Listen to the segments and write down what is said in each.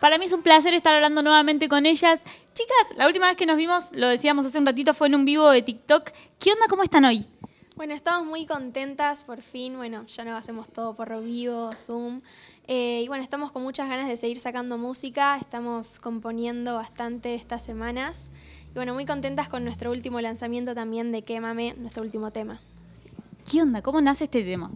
Para mí es un placer estar hablando nuevamente con ellas. Chicas, la última vez que nos vimos, lo decíamos hace un ratito, fue en un vivo de TikTok. ¿Qué onda? ¿Cómo están hoy? Bueno, estamos muy contentas por fin. Bueno, ya no hacemos todo por vivo, Zoom. Eh, y bueno, estamos con muchas ganas de seguir sacando música. Estamos componiendo bastante estas semanas. Y bueno, muy contentas con nuestro último lanzamiento también de Quémame, nuestro último tema. ¿Qué onda? ¿Cómo nace este tema?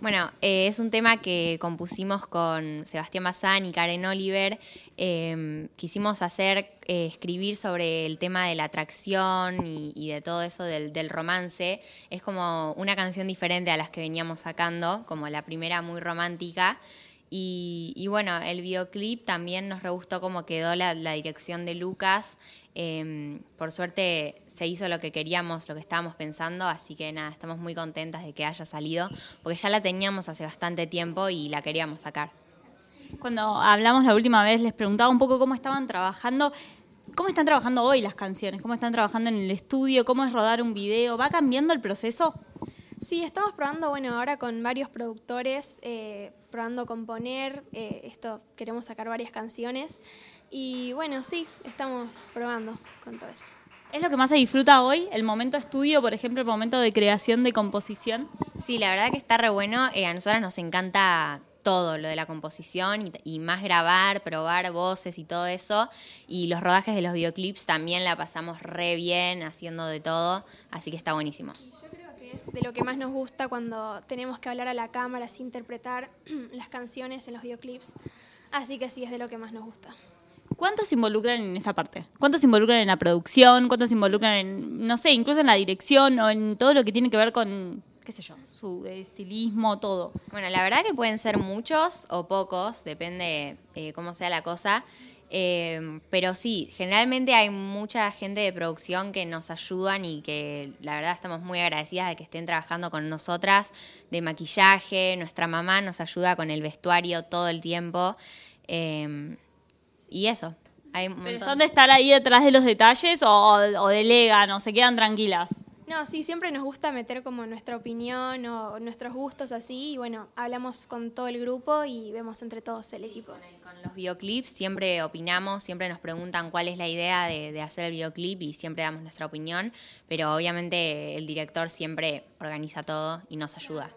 Bueno, eh, es un tema que compusimos con Sebastián Bazán y Karen Oliver. Em, quisimos hacer, eh, escribir sobre el tema de la atracción y, de todo eso del, romance. Es como una canción diferente a las que veníamos sacando, como la primera muy romántica. Y, bueno, el videoclip también nos re gustó cómo quedó la, dirección de Lucas. Em, por suerte se hizo lo que queríamos, lo que estábamos pensando, así que nada, estamos muy contentas de que haya salido, porque ya la teníamos hace bastante tiempo y la queríamos sacar. Cuando hablamos la última vez les preguntaba un poco cómo estaban trabajando. ¿Cómo están trabajando hoy las canciones? ¿Cómo están trabajando en el estudio? ¿Cómo es rodar un video? ¿Va cambiando el proceso? Sí, estamos probando, bueno, ahora con varios productores, eh, probando componer, eh, esto queremos sacar varias canciones y bueno, sí, estamos probando con todo eso. ¿Es lo que más se disfruta hoy? ¿El momento estudio, por ejemplo, el momento de creación, de composición? Sí, la verdad que está re bueno. Eh, a nosotras nos encanta todo lo de la composición y, más grabar, probar voces y todo eso. Y los rodajes de los videoclips también la pasamos re bien haciendo de todo, así que está buenísimo de lo que más nos gusta cuando tenemos que hablar a la cámara, así interpretar las canciones en los videoclips. Así que sí, es de lo que más nos gusta. ¿Cuántos se involucran en esa parte? ¿Cuántos se involucran en la producción? ¿Cuántos se involucran en, no sé, incluso en la dirección o en todo lo que tiene que ver con, qué sé yo, su estilismo, todo? Bueno, la verdad que pueden ser muchos o pocos, depende eh, cómo sea la cosa. Eh, pero sí, generalmente hay mucha gente de producción que nos ayudan y que la verdad estamos muy agradecidas de que estén trabajando con nosotras, de maquillaje, nuestra mamá nos ayuda con el vestuario todo el tiempo. Eh, y eso. Hay ¿Son de estar ahí detrás de los detalles o, o delegan o se quedan tranquilas? No, sí, siempre nos gusta meter como nuestra opinión o nuestros gustos así y bueno, hablamos con todo el grupo y vemos entre todos el equipo. Con, los videoclips siempre opinamos, siempre nos preguntan cuál es la idea de, hacer el videoclip y siempre damos nuestra opinión, pero obviamente el director siempre organiza todo y nos ayuda.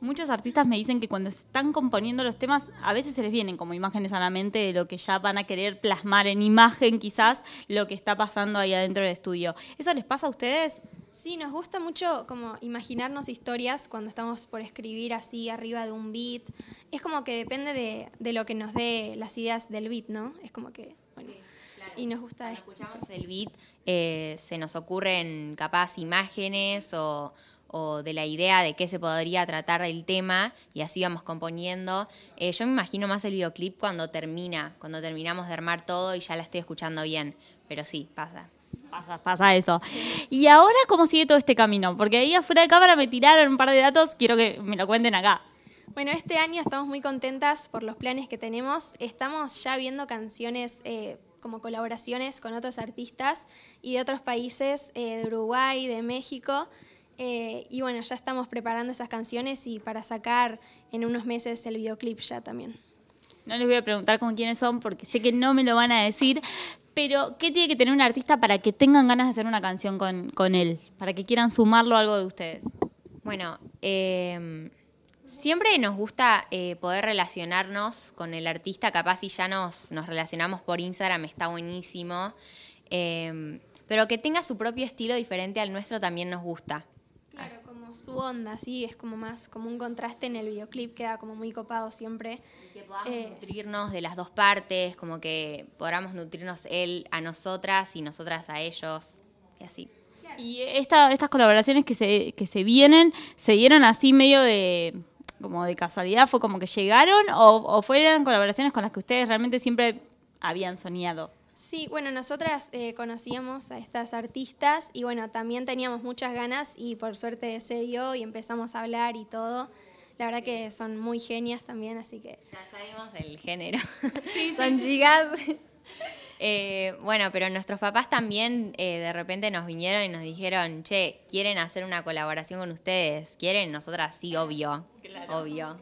Muchos artistas me dicen que cuando están componiendo los temas, a veces se les vienen como imágenes a la mente de lo que ya van a querer plasmar en imagen, quizás lo que está pasando ahí adentro del estudio. ¿Eso les pasa a ustedes? Sí, nos gusta mucho como imaginarnos historias cuando estamos por escribir así arriba de un beat. Es como que depende de, lo que nos dé las ideas del beat, ¿no? Es como que, bueno, y nos gusta Cuando escuchamos el beat, eh, se nos ocurren capaz imágenes o, de la idea de qué se podría tratar el tema y así vamos componiendo. Eh, yo me imagino más el videoclip cuando termina, cuando terminamos de armar todo y ya la estoy escuchando bien, pero sí, pasa pasa, pasa eso. Y ahora, ¿cómo sigue todo este camino? Porque ahí afuera de cámara me tiraron un par de datos, quiero que me lo cuenten acá. Bueno, este año estamos muy contentas por los planes que tenemos. Estamos ya viendo canciones eh, como colaboraciones con otros artistas y de otros países, eh, de Uruguay, de México. Eh, y bueno, ya estamos preparando esas canciones y para sacar en unos meses el videoclip ya también. No les voy a preguntar con quiénes son porque sé que no me lo van a decir, pero, ¿qué tiene que tener un artista para que tengan ganas de hacer una canción con, él? Para que quieran sumarlo a algo de ustedes. Bueno, em, siempre nos gusta eh, poder relacionarnos con el artista. Capaz si ya nos, nos relacionamos por Instagram está buenísimo. Em, pero que tenga su propio estilo diferente al nuestro también nos gusta su onda, sí, es como más, como un contraste en el videoclip, queda como muy copado siempre. que podamos eh, nutrirnos de las dos partes, como que podamos nutrirnos él a nosotras y nosotras a ellos, y así. Y esta, estas colaboraciones que se, que se vienen, ¿se dieron así medio de como de casualidad? ¿Fue como que llegaron o, o fueron colaboraciones con las que ustedes realmente siempre habían soñado? Sí, bueno, nosotras eh, conocíamos a estas artistas y bueno, también teníamos muchas ganas y por suerte se dio y empezamos a hablar y todo. La verdad que son muy genias también, así que... Ya sabemos el género. son chicas. Eh, bueno, pero nuestros papás también eh, de repente nos vinieron y nos dijeron, che, ¿quieren hacer una colaboración con ustedes? ¿Quieren? Nosotras sí, obvio. Obvio.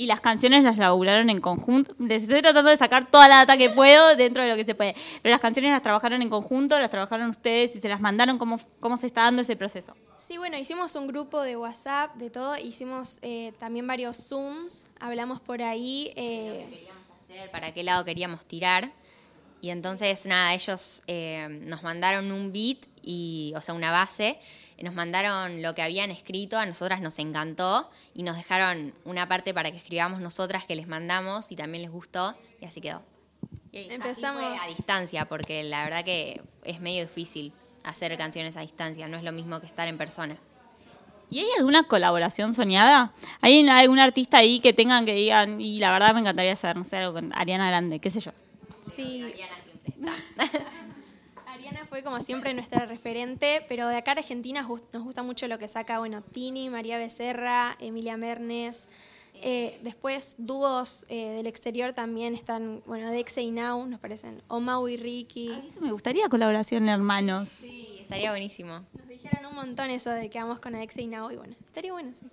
Y las canciones las laburaron en conjunto. Les estoy tratando de sacar toda la data que puedo dentro de lo que se puede. Pero las canciones las trabajaron en conjunto, las trabajaron ustedes y se las mandaron. ¿Cómo, cómo se está dando ese proceso? Sí, bueno, hicimos un grupo de WhatsApp, de todo. Hicimos eh, también varios Zooms. Hablamos por ahí. Eh, ¿Qué queríamos hacer? ¿Para qué lado queríamos tirar? Y entonces, nada, ellos eh, nos mandaron un beat, y, o sea, una base, nos mandaron lo que habían escrito, a nosotras nos encantó y nos dejaron una parte para que escribamos nosotras que les mandamos y también les gustó y así quedó. Empezamos a distancia porque la verdad que es medio difícil hacer canciones a distancia, no es lo mismo que estar en persona. ¿Y hay alguna colaboración soñada? ¿Hay algún artista ahí que tengan que digan, y la verdad me encantaría hacer, no sé, algo con Ariana Grande, qué sé yo? Sí. Ariana siempre está. Fue como siempre nuestra referente, pero de acá a Argentina nos gusta mucho lo que saca, bueno, Tini, María Becerra, Emilia Mernes. Eh, después, dúos eh, del exterior también están, bueno, Dexe y Now, nos parecen, Omau y Ricky. A eso me gustaría colaboración, hermanos. Sí, estaría buenísimo. Nos dijeron un montón eso de que vamos con Dexe y Now y bueno, estaría bueno, sí.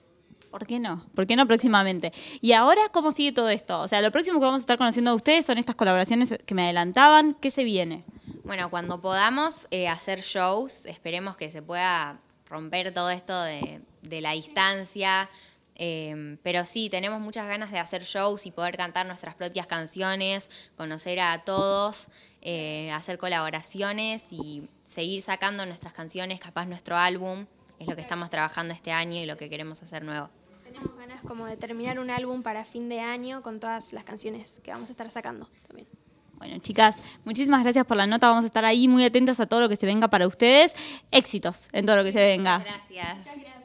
¿Por qué no? ¿Por qué no próximamente? Y ahora, ¿cómo sigue todo esto? O sea, lo próximo que vamos a estar conociendo de ustedes son estas colaboraciones que me adelantaban. ¿Qué se viene? Bueno, cuando podamos eh, hacer shows, esperemos que se pueda romper todo esto de, la distancia. Em, pero sí, tenemos muchas ganas de hacer shows y poder cantar nuestras propias canciones, conocer a todos, eh, hacer colaboraciones y seguir sacando nuestras canciones, capaz nuestro álbum es lo que estamos trabajando este año y lo que queremos hacer nuevo. Tenemos ganas como de terminar un álbum para fin de año con todas las canciones que vamos a estar sacando también. Bueno, chicas, muchísimas gracias por la nota. Vamos a estar ahí muy atentas a todo lo que se venga para ustedes. Éxitos en todo lo que se venga. gracias.